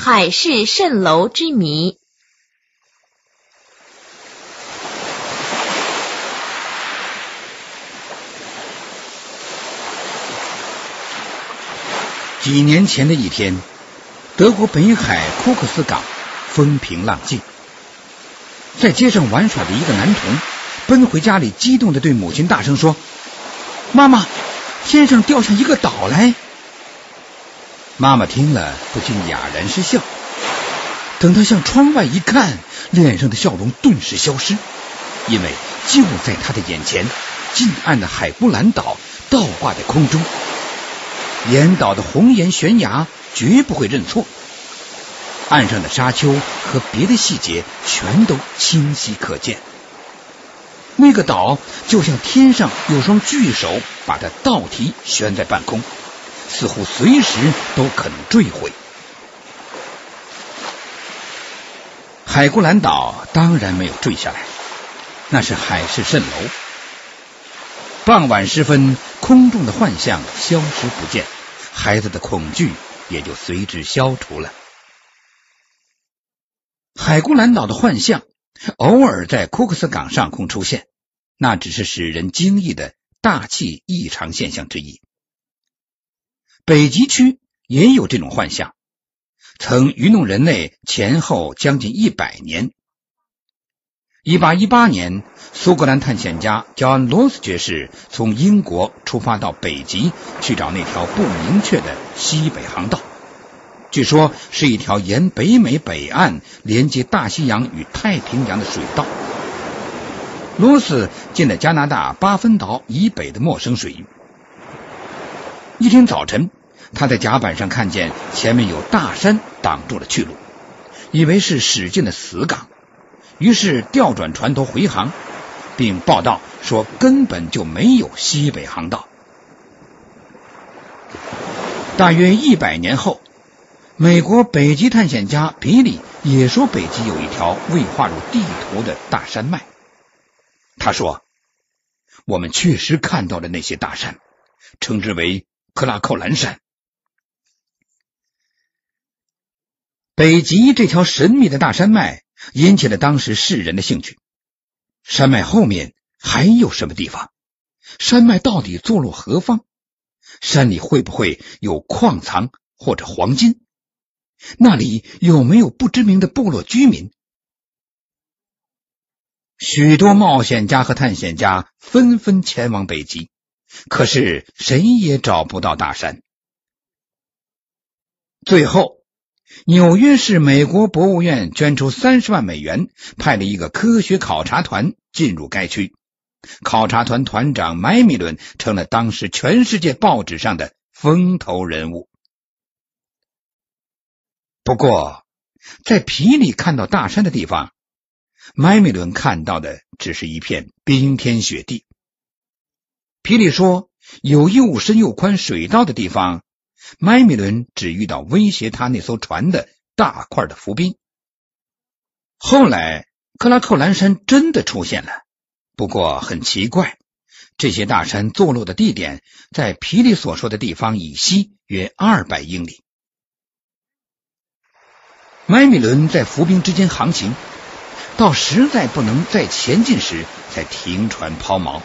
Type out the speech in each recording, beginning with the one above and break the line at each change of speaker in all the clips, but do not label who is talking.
海市蜃楼之谜。
几年前的一天，德国北海库克斯港风平浪静，在街上玩耍的一个男童奔回家里，激动的对母亲大声说：“妈妈，天上掉下一个岛来！”妈妈听了不禁哑然失笑。等他向窗外一看，脸上的笑容顿时消失，因为就在他的眼前，近岸的海布兰岛倒挂在空中。岩岛的红岩悬崖绝不会认错，岸上的沙丘和别的细节全都清晰可见。那个岛就像天上有双巨手把它倒提悬在半空，似乎随时都可能坠毁。海固兰岛当然没有坠下来，那是海市蜃楼。傍晚时分，空中的幻象消失不见，孩子的恐惧也就随之消除了。海固兰岛的幻象偶尔在库克斯港上空出现，那只是使人惊异的大气异常现象之一。北极区也有这种幻象，曾愚弄人类前后将近一百年。一八一八年，苏格兰探险家乔安·罗斯爵士从英国出发到北极去找那条不明确的西北航道，据说是一条沿北美北岸连接大西洋与太平洋的水道。罗斯进了加拿大巴芬岛以北的陌生水域。一天早晨，他在甲板上看见前面有大山挡住了去路，以为是驶进了死港。于是调转船头回航，并报道说根本就没有西北航道。大约一百年后，美国北极探险家比里也说北极有一条未划入地图的大山脉。他说：“我们确实看到了那些大山，称之为克拉寇兰山。北极这条神秘的大山脉。”引起了当时世人的兴趣。山脉后面还有什么地方？山脉到底坐落何方？山里会不会有矿藏或者黄金？那里有没有不知名的部落居民？许多冒险家和探险家纷纷前往北极，可是谁也找不到大山。最后。纽约市美国博物院捐出三十万美元，派了一个科学考察团进入该区。考察团团长麦米伦成了当时全世界报纸上的风头人物。不过，在皮里看到大山的地方，麦米伦看到的只是一片冰天雪地。皮里说，有又深又宽水道的地方。麦米伦只遇到威胁他那艘船的大块的浮冰。后来，克拉克兰山真的出现了，不过很奇怪，这些大山坐落的地点在皮里所说的地方以西约二百英里。麦米伦在浮冰之间航行，到实在不能再前进时，才停船抛锚，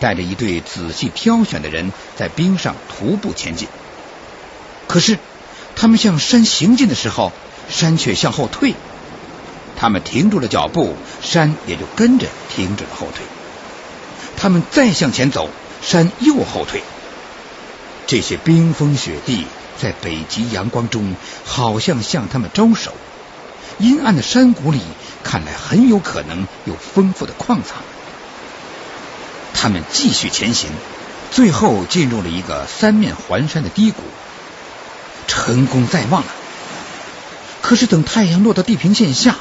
带着一队仔细挑选的人在冰上徒步前进。可是，他们向山行进的时候，山却向后退。他们停住了脚步，山也就跟着停止了后退。他们再向前走，山又后退。这些冰封雪地在北极阳光中，好像向他们招手。阴暗的山谷里，看来很有可能有丰富的矿藏。他们继续前行，最后进入了一个三面环山的低谷。成功在望了。可是等太阳落到地平线下，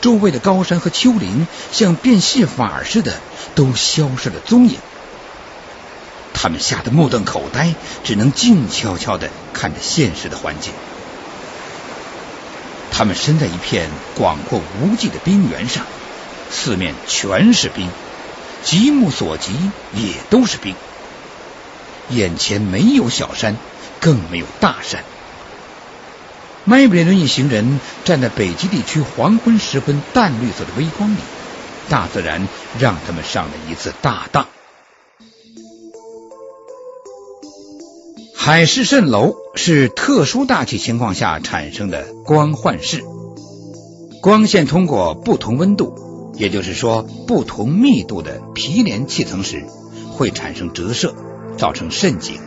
周围的高山和丘陵像变戏法似的都消失了踪影。他们吓得目瞪口呆，只能静悄悄的看着现实的环境。他们身在一片广阔无际的冰原上，四面全是冰，极目所及也都是冰。眼前没有小山，更没有大山。麦布雷顿一行人站在北极地区黄昏时分淡绿色的微光里，大自然让他们上了一次大当。海市蜃楼是特殊大气情况下产生的光幻视，光线通过不同温度，也就是说不同密度的皮连气层时，会产生折射，造成渗景。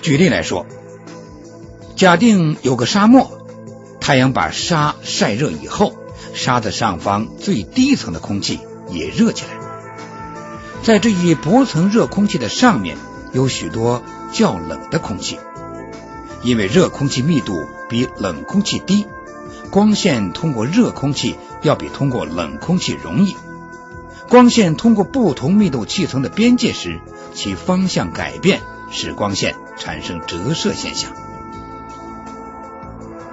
举例来说，假定有个沙漠，太阳把沙晒热以后，沙子上方最低层的空气也热起来，在这一薄层热空气的上面。有许多较冷的空气，因为热空气密度比冷空气低，光线通过热空气要比通过冷空气容易。光线通过不同密度气层的边界时，其方向改变，使光线产生折射现象。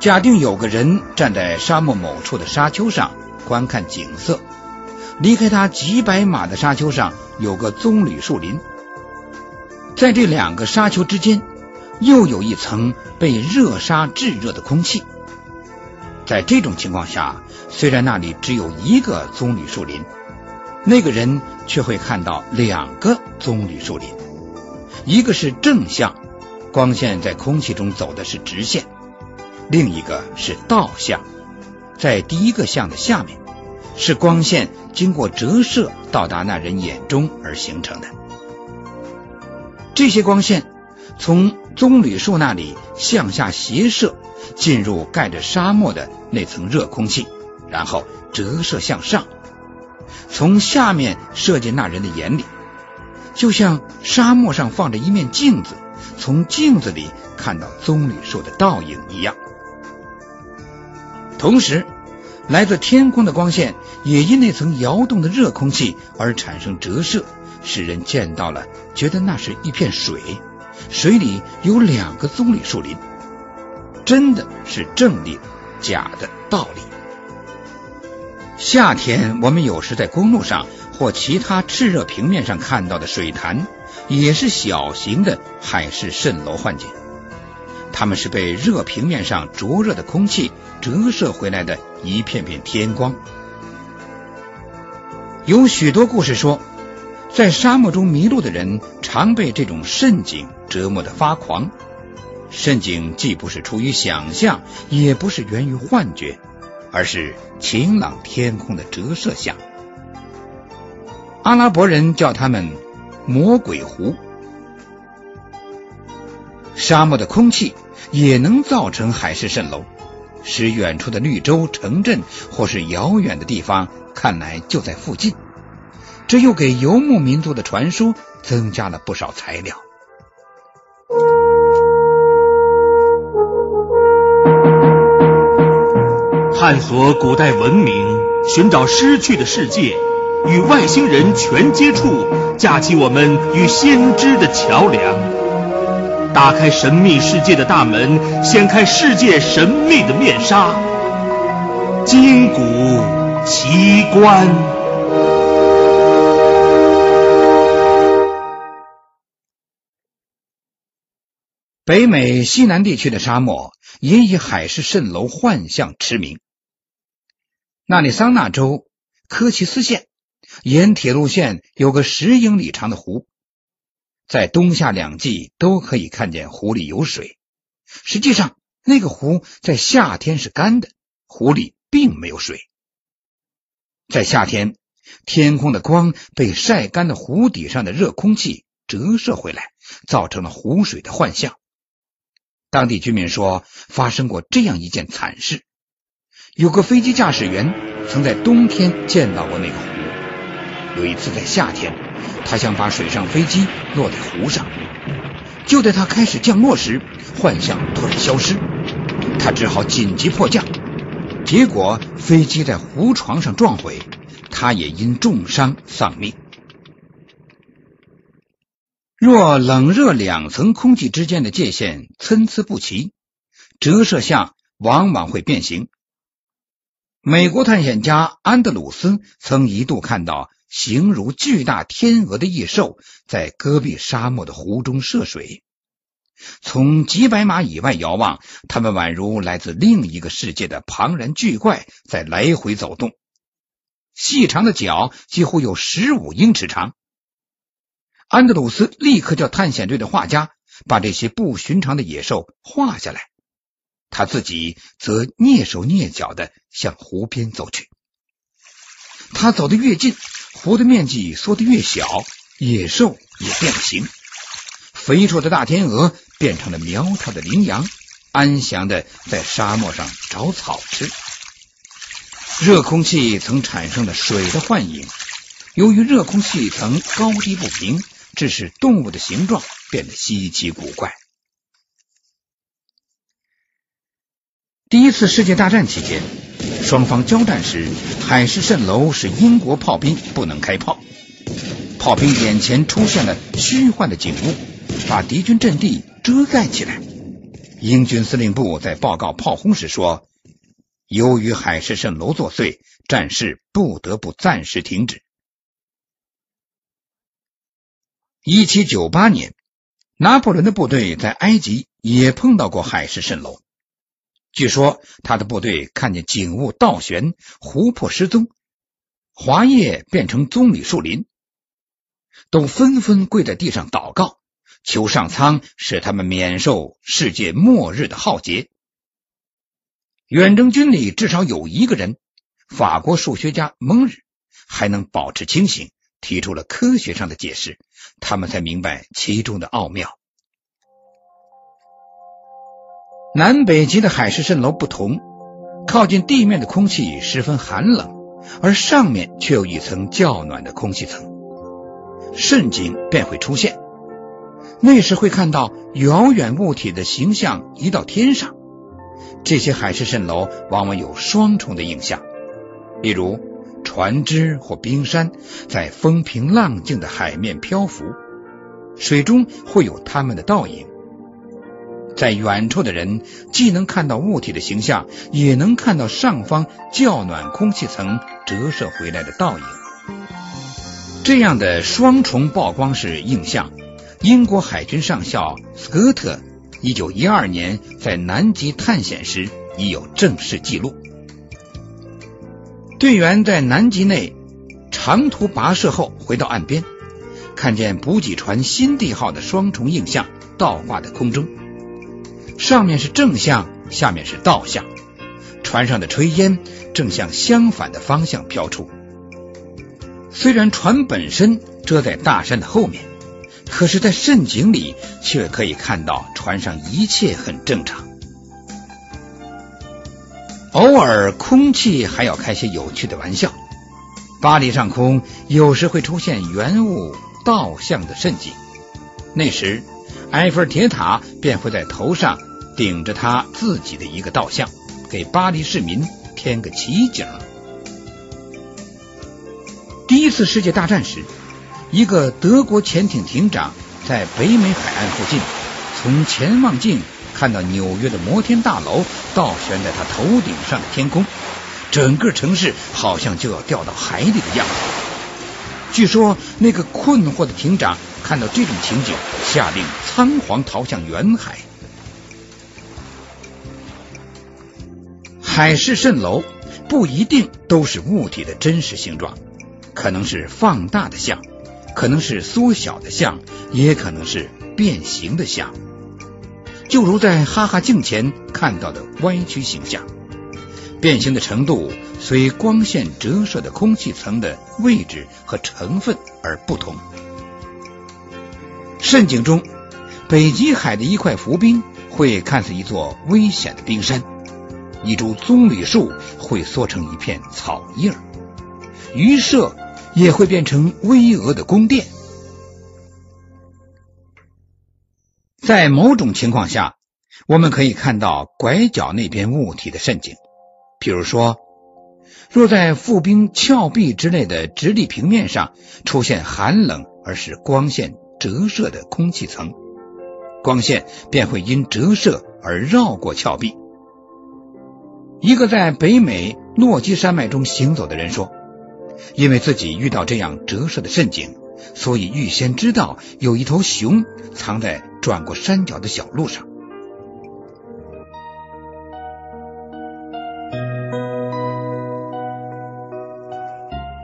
假定有个人站在沙漠某处的沙丘上观看景色，离开他几百码的沙丘上有个棕榈树林。在这两个沙丘之间，又有一层被热沙炙热的空气。在这种情况下，虽然那里只有一个棕榈树林，那个人却会看到两个棕榈树林，一个是正向，光线在空气中走的是直线；另一个是倒向，在第一个向的下面，是光线经过折射到达那人眼中而形成的。这些光线从棕榈树那里向下斜射，进入盖着沙漠的那层热空气，然后折射向上，从下面射进那人的眼里，就像沙漠上放着一面镜子，从镜子里看到棕榈树的倒影一样。同时，来自天空的光线也因那层摇动的热空气而产生折射。使人见到了，觉得那是一片水，水里有两个棕榈树林，真的是正理，假的道理。夏天，我们有时在公路上或其他炽热平面上看到的水潭，也是小型的海市蜃楼幻景。它们是被热平面上灼热的空气折射回来的一片片天光。有许多故事说。在沙漠中迷路的人常被这种渗景折磨的发狂。渗景既不是出于想象，也不是源于幻觉，而是晴朗天空的折射像。阿拉伯人叫他们“魔鬼湖”。沙漠的空气也能造成海市蜃楼，使远处的绿洲、城镇或是遥远的地方看来就在附近。这又给游牧民族的传说增加了不少材料。
探索古代文明，寻找失去的世界，与外星人全接触，架起我们与先知的桥梁，打开神秘世界的大门，掀开世界神秘的面纱，金古奇观。
北美西南地区的沙漠也以海市蜃楼幻象驰名。纳里桑那州科奇斯县沿铁路线有个十英里长的湖，在冬夏两季都可以看见湖里有水。实际上，那个湖在夏天是干的，湖里并没有水。在夏天，天空的光被晒干的湖底上的热空气折射回来，造成了湖水的幻象。当地居民说，发生过这样一件惨事：有个飞机驾驶员曾在冬天见到过那个湖。有一次在夏天，他想把水上飞机落在湖上，就在他开始降落时，幻象突然消失，他只好紧急迫降。结果飞机在湖床上撞毁，他也因重伤丧命。若冷热两层空气之间的界限参差不齐，折射像往往会变形。美国探险家安德鲁斯曾一度看到形如巨大天鹅的异兽在戈壁沙漠的湖中涉水。从几百码以外遥望，他们宛如来自另一个世界的庞然巨怪在来回走动。细长的脚几乎有十五英尺长。安德鲁斯立刻叫探险队的画家把这些不寻常的野兽画下来，他自己则蹑手蹑脚的向湖边走去。他走得越近，湖的面积缩得越小，野兽也变了形。肥硕的大天鹅变成了苗条的羚羊，安详的在沙漠上找草吃。热空气曾产生了水的幻影，由于热空气层高低不平，致使动物的形状变得稀奇古怪。第一次世界大战期间，双方交战时，海市蜃楼使英国炮兵不能开炮，炮兵眼前出现了虚幻的景物，把敌军阵地遮盖起来。英军司令部在报告炮轰时说。由于海市蜃楼作祟，战事不得不暂时停止。一七九八年，拿破仑的部队在埃及也碰到过海市蜃楼。据说他的部队看见景物倒悬，湖泊失踪，华叶变成棕榈树林，都纷纷跪在地上祷告，求上苍使他们免受世界末日的浩劫。远征军里至少有一个人，法国数学家蒙日还能保持清醒，提出了科学上的解释，他们才明白其中的奥妙。南北极的海市蜃楼不同，靠近地面的空气十分寒冷，而上面却有一层较暖的空气层，瞬景便会出现。那时会看到遥远物体的形象移到天上。这些海市蜃楼往往有双重的印象，例如船只或冰山在风平浪静的海面漂浮，水中会有它们的倒影。在远处的人既能看到物体的形象，也能看到上方较暖空气层折射回来的倒影。这样的双重曝光式映像，英国海军上校斯科特。一九一二年，在南极探险时已有正式记录。队员在南极内长途跋涉后回到岸边，看见补给船“新地号”的双重映像倒挂在空中，上面是正向，下面是倒向，船上的炊烟正向相反的方向飘出。虽然船本身遮在大山的后面。可是，在蜃景里却可以看到船上一切很正常。偶尔，空气还要开些有趣的玩笑。巴黎上空有时会出现圆物倒向的蜃景，那时埃菲尔铁塔便会在头上顶着他自己的一个倒像，给巴黎市民添个奇景。第一次世界大战时。一个德国潜艇艇长在北美海岸附近，从潜望镜看到纽约的摩天大楼倒悬在他头顶上的天空，整个城市好像就要掉到海里的样子。据说那个困惑的艇长看到这种情景，下令仓皇逃向远海。海市蜃楼不一定都是物体的真实形状，可能是放大的像。可能是缩小的像，也可能是变形的像，就如在哈哈镜前看到的歪曲形象。变形的程度随光线折射的空气层的位置和成分而不同。深井中，北极海的一块浮冰会看似一座危险的冰山，一株棕榈树会缩成一片草叶，鱼舍。也会变成巍峨的宫殿。在某种情况下，我们可以看到拐角那边物体的渗景。比如说，若在覆冰峭壁之类的直立平面上出现寒冷而使光线折射的空气层，光线便会因折射而绕过峭壁。一个在北美落基山脉中行走的人说。因为自己遇到这样折射的陷阱，所以预先知道有一头熊藏在转过山脚的小路上。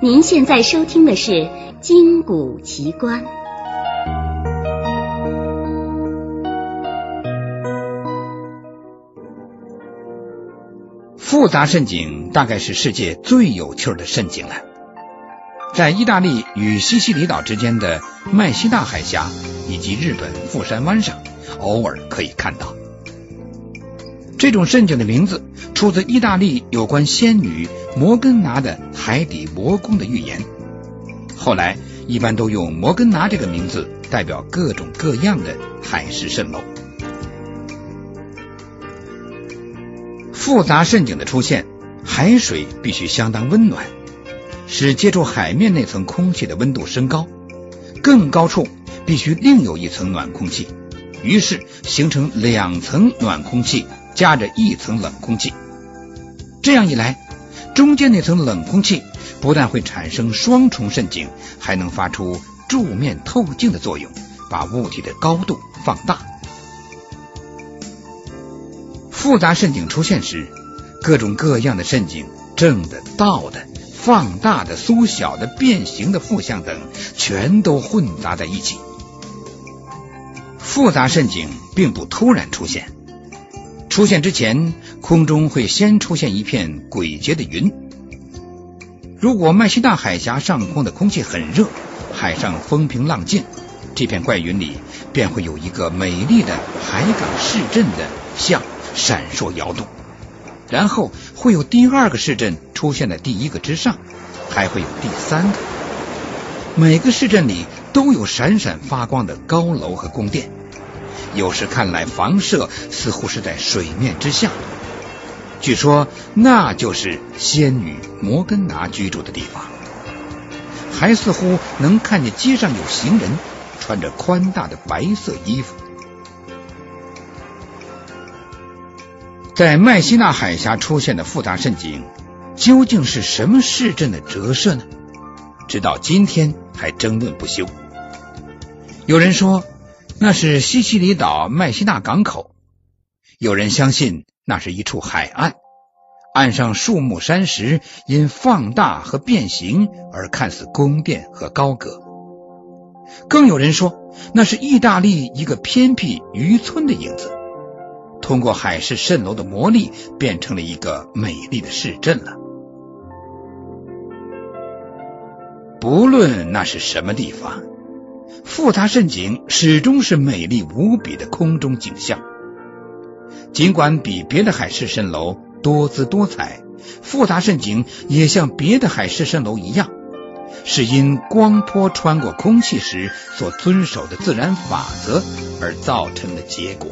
您现在收听的是《金谷奇观》。
复杂渗井大概是世界最有趣的渗井了，在意大利与西西里岛之间的麦西纳海峡以及日本富山湾上，偶尔可以看到。这种渗井的名字出自意大利有关仙女摩根拿的海底魔宫的预言，后来一般都用摩根拿这个名字代表各种各样的海市蜃楼。复杂渗井的出现，海水必须相当温暖，使接触海面那层空气的温度升高，更高处必须另有一层暖空气，于是形成两层暖空气夹着一层冷空气。这样一来，中间那层冷空气不但会产生双重渗井，还能发出柱面透镜的作用，把物体的高度放大。复杂陷阱出现时，各种各样的陷阱，正的、倒的、放大的、缩小的、变形的、负向等，全都混杂在一起。复杂陷阱并不突然出现，出现之前，空中会先出现一片诡谲的云。如果麦西纳海峡上空的空气很热，海上风平浪静，这片怪云里便会有一个美丽的海港市镇的像。闪烁摇动，然后会有第二个市镇出现在第一个之上，还会有第三个。每个市镇里都有闪闪发光的高楼和宫殿，有时看来房舍似乎是在水面之下。据说那就是仙女摩根拿居住的地方，还似乎能看见街上有行人穿着宽大的白色衣服。在麦西纳海峡出现的复杂渗景，究竟是什么市镇的折射呢？直到今天还争论不休。有人说那是西西里岛麦西纳港口，有人相信那是一处海岸，岸上树木山石因放大和变形而看似宫殿和高阁。更有人说那是意大利一个偏僻渔村的影子。通过海市蜃楼的魔力，变成了一个美丽的市镇了。不论那是什么地方，复杂渗井始终是美丽无比的空中景象。尽管比别的海市蜃楼多姿多彩，复杂渗井也像别的海市蜃楼一样，是因光波穿过空气时所遵守的自然法则而造成的结果。